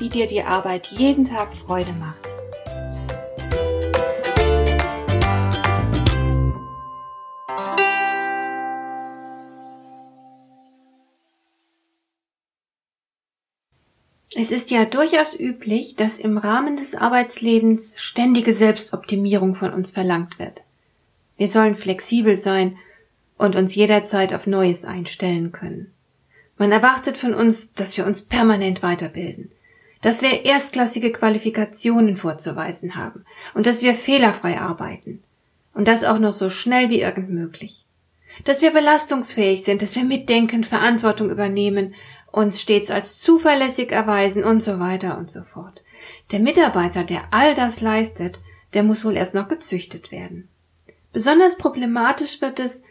wie dir die Arbeit jeden Tag Freude macht. Es ist ja durchaus üblich, dass im Rahmen des Arbeitslebens ständige Selbstoptimierung von uns verlangt wird. Wir sollen flexibel sein und uns jederzeit auf Neues einstellen können. Man erwartet von uns, dass wir uns permanent weiterbilden, dass wir erstklassige Qualifikationen vorzuweisen haben und dass wir fehlerfrei arbeiten und das auch noch so schnell wie irgend möglich. Dass wir belastungsfähig sind, dass wir mitdenken, Verantwortung übernehmen, uns stets als zuverlässig erweisen und so weiter und so fort. Der Mitarbeiter, der all das leistet, der muss wohl erst noch gezüchtet werden. Besonders problematisch wird es,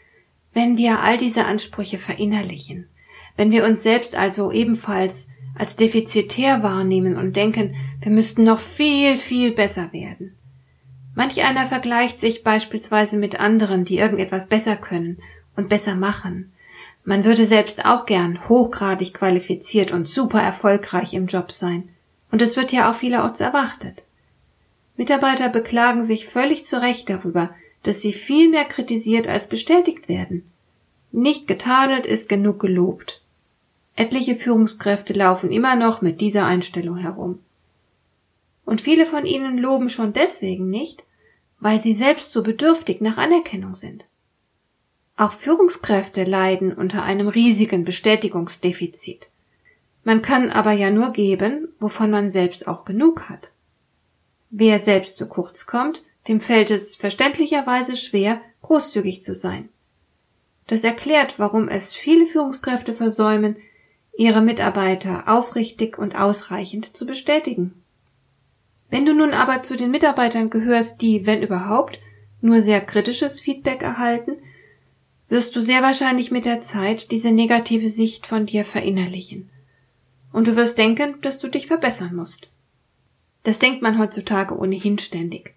wenn wir all diese Ansprüche verinnerlichen, wenn wir uns selbst also ebenfalls als defizitär wahrnehmen und denken, wir müssten noch viel, viel besser werden. Manch einer vergleicht sich beispielsweise mit anderen, die irgendetwas besser können und besser machen. Man würde selbst auch gern hochgradig qualifiziert und super erfolgreich im Job sein. Und es wird ja auch vielerorts erwartet. Mitarbeiter beklagen sich völlig zu Recht darüber, dass sie viel mehr kritisiert als bestätigt werden. Nicht getadelt ist genug gelobt. Etliche Führungskräfte laufen immer noch mit dieser Einstellung herum. Und viele von ihnen loben schon deswegen nicht, weil sie selbst so bedürftig nach Anerkennung sind. Auch Führungskräfte leiden unter einem riesigen Bestätigungsdefizit. Man kann aber ja nur geben, wovon man selbst auch genug hat. Wer selbst zu kurz kommt, dem fällt es verständlicherweise schwer, großzügig zu sein. Das erklärt, warum es viele Führungskräfte versäumen, ihre Mitarbeiter aufrichtig und ausreichend zu bestätigen. Wenn du nun aber zu den Mitarbeitern gehörst, die, wenn überhaupt, nur sehr kritisches Feedback erhalten, wirst du sehr wahrscheinlich mit der Zeit diese negative Sicht von dir verinnerlichen. Und du wirst denken, dass du dich verbessern musst. Das denkt man heutzutage ohnehin ständig.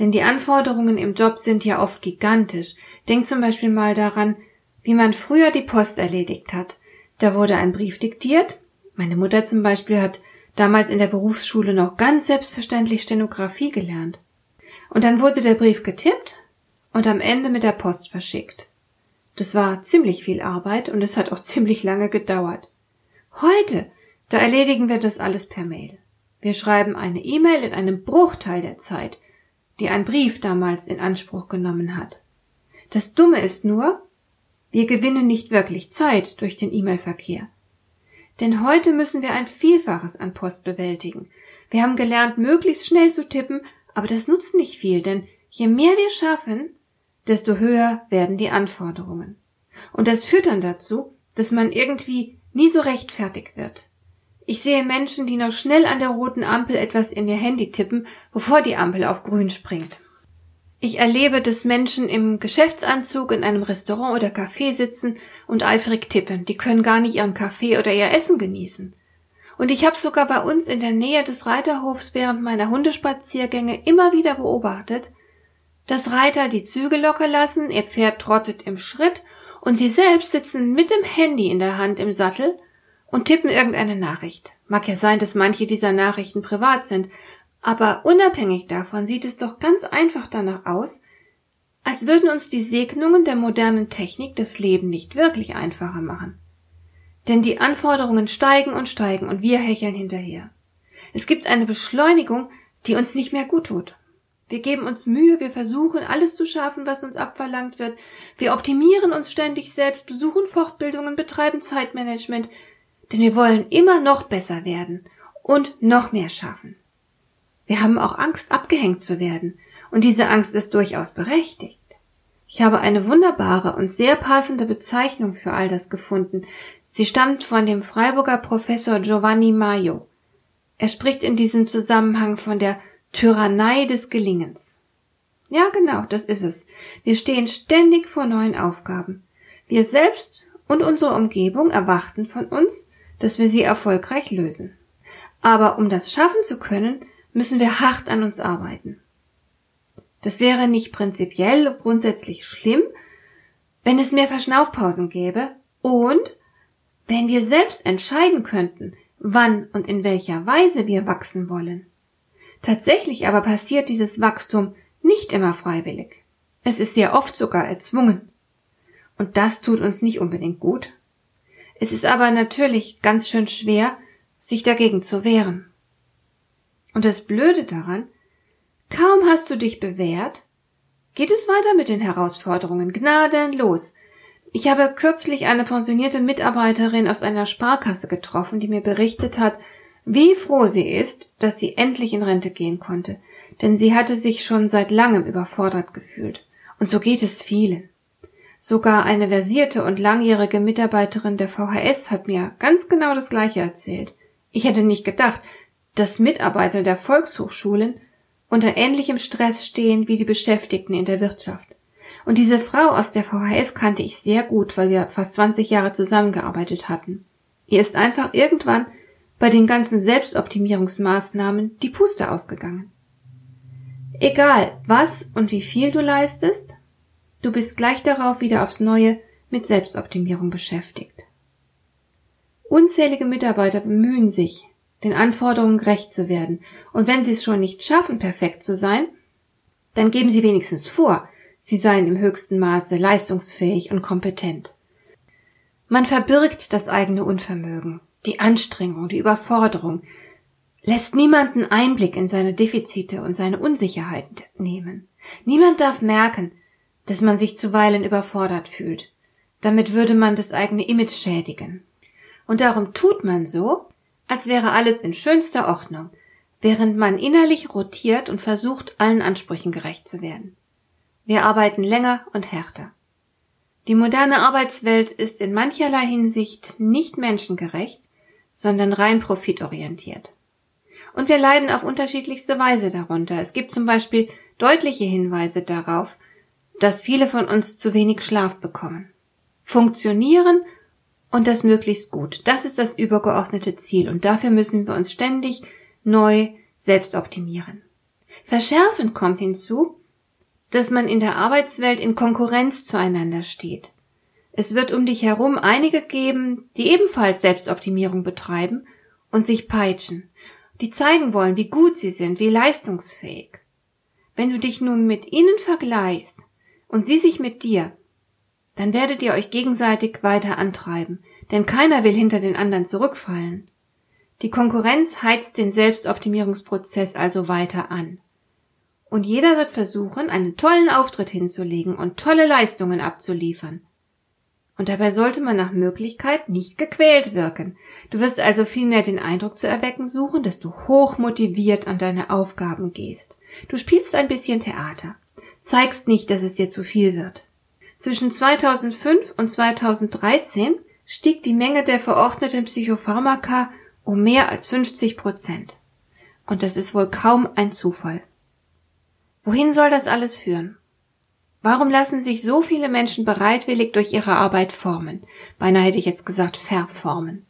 Denn die Anforderungen im Job sind ja oft gigantisch. Denk zum Beispiel mal daran, wie man früher die Post erledigt hat. Da wurde ein Brief diktiert. Meine Mutter zum Beispiel hat damals in der Berufsschule noch ganz selbstverständlich Stenografie gelernt. Und dann wurde der Brief getippt und am Ende mit der Post verschickt. Das war ziemlich viel Arbeit und es hat auch ziemlich lange gedauert. Heute, da erledigen wir das alles per Mail. Wir schreiben eine E-Mail in einem Bruchteil der Zeit, die ein Brief damals in Anspruch genommen hat. Das Dumme ist nur, wir gewinnen nicht wirklich Zeit durch den E-Mail-Verkehr. Denn heute müssen wir ein Vielfaches an Post bewältigen. Wir haben gelernt, möglichst schnell zu tippen, aber das nutzt nicht viel, denn je mehr wir schaffen, desto höher werden die Anforderungen. Und das führt dann dazu, dass man irgendwie nie so recht fertig wird. Ich sehe Menschen, die noch schnell an der roten Ampel etwas in ihr Handy tippen, bevor die Ampel auf grün springt. Ich erlebe, dass Menschen im Geschäftsanzug in einem Restaurant oder Café sitzen und eifrig tippen. Die können gar nicht ihren Kaffee oder ihr Essen genießen. Und ich habe sogar bei uns in der Nähe des Reiterhofs während meiner Hundespaziergänge immer wieder beobachtet, dass Reiter die Züge locker lassen, ihr Pferd trottet im Schritt und sie selbst sitzen mit dem Handy in der Hand im Sattel und tippen irgendeine Nachricht. Mag ja sein, dass manche dieser Nachrichten privat sind, aber unabhängig davon sieht es doch ganz einfach danach aus, als würden uns die Segnungen der modernen Technik das Leben nicht wirklich einfacher machen. Denn die Anforderungen steigen und steigen und wir hecheln hinterher. Es gibt eine Beschleunigung, die uns nicht mehr gut tut. Wir geben uns Mühe, wir versuchen alles zu schaffen, was uns abverlangt wird. Wir optimieren uns ständig selbst, besuchen Fortbildungen, betreiben Zeitmanagement, denn wir wollen immer noch besser werden und noch mehr schaffen. Wir haben auch Angst, abgehängt zu werden. Und diese Angst ist durchaus berechtigt. Ich habe eine wunderbare und sehr passende Bezeichnung für all das gefunden. Sie stammt von dem Freiburger Professor Giovanni Maio. Er spricht in diesem Zusammenhang von der Tyrannei des Gelingens. Ja, genau, das ist es. Wir stehen ständig vor neuen Aufgaben. Wir selbst und unsere Umgebung erwarten von uns, dass wir sie erfolgreich lösen. Aber um das schaffen zu können, müssen wir hart an uns arbeiten. Das wäre nicht prinzipiell grundsätzlich schlimm, wenn es mehr Verschnaufpausen gäbe und wenn wir selbst entscheiden könnten, wann und in welcher Weise wir wachsen wollen. Tatsächlich aber passiert dieses Wachstum nicht immer freiwillig. Es ist sehr oft sogar erzwungen. Und das tut uns nicht unbedingt gut. Es ist aber natürlich ganz schön schwer, sich dagegen zu wehren. Und das Blöde daran, kaum hast du dich bewährt, geht es weiter mit den Herausforderungen gnadenlos. Ich habe kürzlich eine pensionierte Mitarbeiterin aus einer Sparkasse getroffen, die mir berichtet hat, wie froh sie ist, dass sie endlich in Rente gehen konnte, denn sie hatte sich schon seit langem überfordert gefühlt. Und so geht es vielen. Sogar eine versierte und langjährige Mitarbeiterin der VHS hat mir ganz genau das Gleiche erzählt. Ich hätte nicht gedacht, dass Mitarbeiter der Volkshochschulen unter ähnlichem Stress stehen wie die Beschäftigten in der Wirtschaft. Und diese Frau aus der VHS kannte ich sehr gut, weil wir fast 20 Jahre zusammengearbeitet hatten. Ihr ist einfach irgendwann bei den ganzen Selbstoptimierungsmaßnahmen die Puste ausgegangen. Egal, was und wie viel du leistest, du bist gleich darauf wieder aufs Neue mit Selbstoptimierung beschäftigt. Unzählige Mitarbeiter bemühen sich, den Anforderungen gerecht zu werden, und wenn sie es schon nicht schaffen, perfekt zu sein, dann geben sie wenigstens vor, sie seien im höchsten Maße leistungsfähig und kompetent. Man verbirgt das eigene Unvermögen, die Anstrengung, die Überforderung, lässt niemanden Einblick in seine Defizite und seine Unsicherheit nehmen. Niemand darf merken, dass man sich zuweilen überfordert fühlt. Damit würde man das eigene Image schädigen. Und darum tut man so, als wäre alles in schönster Ordnung, während man innerlich rotiert und versucht, allen Ansprüchen gerecht zu werden. Wir arbeiten länger und härter. Die moderne Arbeitswelt ist in mancherlei Hinsicht nicht menschengerecht, sondern rein profitorientiert. Und wir leiden auf unterschiedlichste Weise darunter. Es gibt zum Beispiel deutliche Hinweise darauf, dass viele von uns zu wenig Schlaf bekommen. Funktionieren und das möglichst gut. Das ist das übergeordnete Ziel und dafür müssen wir uns ständig neu selbst optimieren. Verschärfend kommt hinzu, dass man in der Arbeitswelt in Konkurrenz zueinander steht. Es wird um dich herum einige geben, die ebenfalls Selbstoptimierung betreiben und sich peitschen, die zeigen wollen, wie gut sie sind, wie leistungsfähig. Wenn du dich nun mit ihnen vergleichst und sie sich mit dir, dann werdet ihr euch gegenseitig weiter antreiben, denn keiner will hinter den anderen zurückfallen. Die Konkurrenz heizt den Selbstoptimierungsprozess also weiter an. Und jeder wird versuchen, einen tollen Auftritt hinzulegen und tolle Leistungen abzuliefern. Und dabei sollte man nach Möglichkeit nicht gequält wirken. Du wirst also vielmehr den Eindruck zu erwecken suchen, dass du hoch motiviert an deine Aufgaben gehst. Du spielst ein bisschen Theater, zeigst nicht, dass es dir zu viel wird. Zwischen 2005 und 2013 stieg die Menge der verordneten Psychopharmaka um mehr als 50 Prozent. Und das ist wohl kaum ein Zufall. Wohin soll das alles führen? Warum lassen sich so viele Menschen bereitwillig durch ihre Arbeit formen? Beinahe hätte ich jetzt gesagt verformen.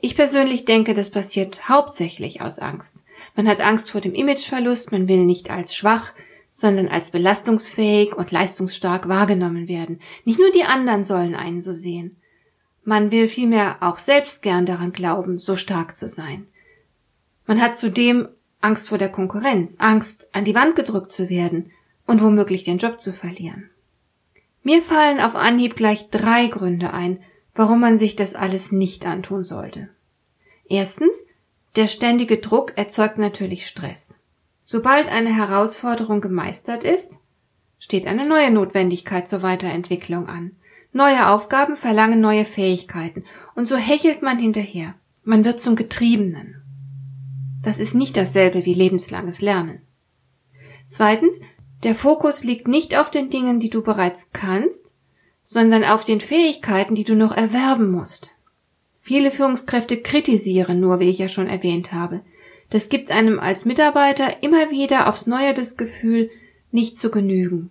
Ich persönlich denke, das passiert hauptsächlich aus Angst. Man hat Angst vor dem Imageverlust, man will nicht als schwach, sondern als belastungsfähig und leistungsstark wahrgenommen werden. Nicht nur die anderen sollen einen so sehen. Man will vielmehr auch selbst gern daran glauben, so stark zu sein. Man hat zudem Angst vor der Konkurrenz, Angst, an die Wand gedrückt zu werden, und womöglich den Job zu verlieren. Mir fallen auf Anhieb gleich drei Gründe ein, warum man sich das alles nicht antun sollte. Erstens, der ständige Druck erzeugt natürlich Stress. Sobald eine Herausforderung gemeistert ist, steht eine neue Notwendigkeit zur Weiterentwicklung an. Neue Aufgaben verlangen neue Fähigkeiten, und so hechelt man hinterher. Man wird zum Getriebenen. Das ist nicht dasselbe wie lebenslanges Lernen. Zweitens, der Fokus liegt nicht auf den Dingen, die du bereits kannst, sondern auf den Fähigkeiten, die du noch erwerben musst. Viele Führungskräfte kritisieren nur, wie ich ja schon erwähnt habe. Das gibt einem als Mitarbeiter immer wieder aufs Neue das Gefühl, nicht zu genügen.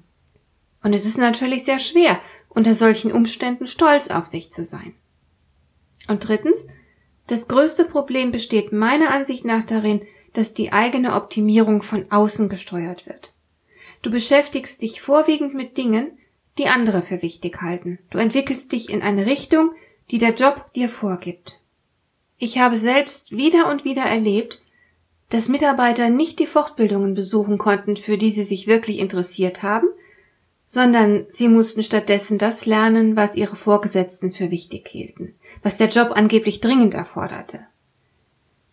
Und es ist natürlich sehr schwer, unter solchen Umständen stolz auf sich zu sein. Und drittens, das größte Problem besteht meiner Ansicht nach darin, dass die eigene Optimierung von außen gesteuert wird. Du beschäftigst dich vorwiegend mit Dingen, die andere für wichtig halten. Du entwickelst dich in eine Richtung, die der Job dir vorgibt. Ich habe selbst wieder und wieder erlebt, dass Mitarbeiter nicht die Fortbildungen besuchen konnten, für die sie sich wirklich interessiert haben, sondern sie mussten stattdessen das lernen, was ihre Vorgesetzten für wichtig hielten, was der Job angeblich dringend erforderte.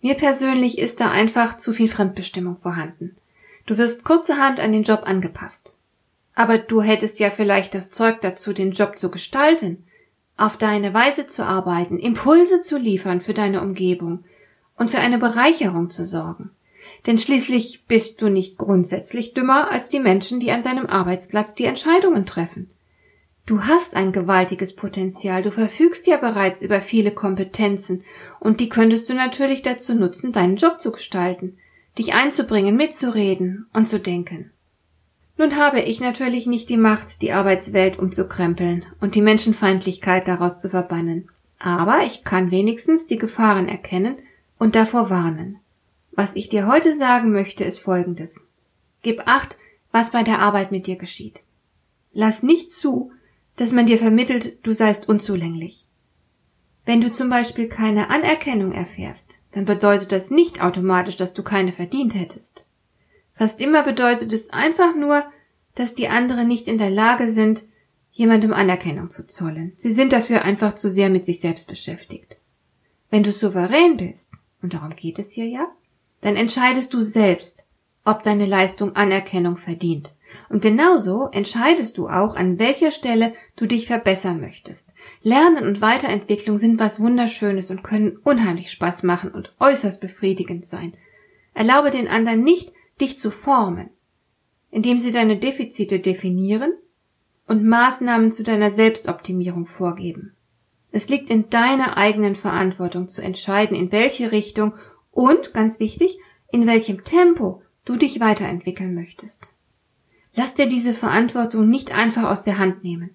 Mir persönlich ist da einfach zu viel Fremdbestimmung vorhanden. Du wirst kurzerhand an den Job angepasst. Aber du hättest ja vielleicht das Zeug dazu, den Job zu gestalten, auf deine Weise zu arbeiten, Impulse zu liefern für deine Umgebung und für eine Bereicherung zu sorgen. Denn schließlich bist du nicht grundsätzlich dümmer als die Menschen, die an deinem Arbeitsplatz die Entscheidungen treffen. Du hast ein gewaltiges Potenzial, du verfügst ja bereits über viele Kompetenzen, und die könntest du natürlich dazu nutzen, deinen Job zu gestalten, dich einzubringen, mitzureden und zu denken. Nun habe ich natürlich nicht die Macht, die Arbeitswelt umzukrempeln und die Menschenfeindlichkeit daraus zu verbannen, aber ich kann wenigstens die Gefahren erkennen und davor warnen. Was ich dir heute sagen möchte, ist Folgendes. Gib acht, was bei der Arbeit mit dir geschieht. Lass nicht zu, dass man dir vermittelt, du seist unzulänglich. Wenn du zum Beispiel keine Anerkennung erfährst, dann bedeutet das nicht automatisch, dass du keine verdient hättest. Fast immer bedeutet es einfach nur, dass die anderen nicht in der Lage sind, jemandem Anerkennung zu zollen. Sie sind dafür einfach zu sehr mit sich selbst beschäftigt. Wenn du souverän bist, und darum geht es hier ja, dann entscheidest du selbst, ob deine Leistung Anerkennung verdient. Und genauso entscheidest du auch, an welcher Stelle du dich verbessern möchtest. Lernen und Weiterentwicklung sind was Wunderschönes und können unheimlich Spaß machen und äußerst befriedigend sein. Erlaube den anderen nicht, dich zu formen, indem sie deine Defizite definieren und Maßnahmen zu deiner Selbstoptimierung vorgeben. Es liegt in deiner eigenen Verantwortung zu entscheiden, in welche Richtung und, ganz wichtig, in welchem Tempo du dich weiterentwickeln möchtest. Lass dir diese Verantwortung nicht einfach aus der Hand nehmen.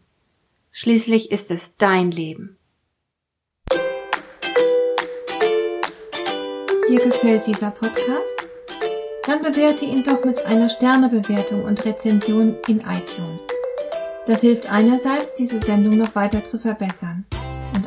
Schließlich ist es dein Leben. Dir gefällt dieser Podcast? Dann bewerte ihn doch mit einer Sternebewertung und Rezension in iTunes. Das hilft einerseits, diese Sendung noch weiter zu verbessern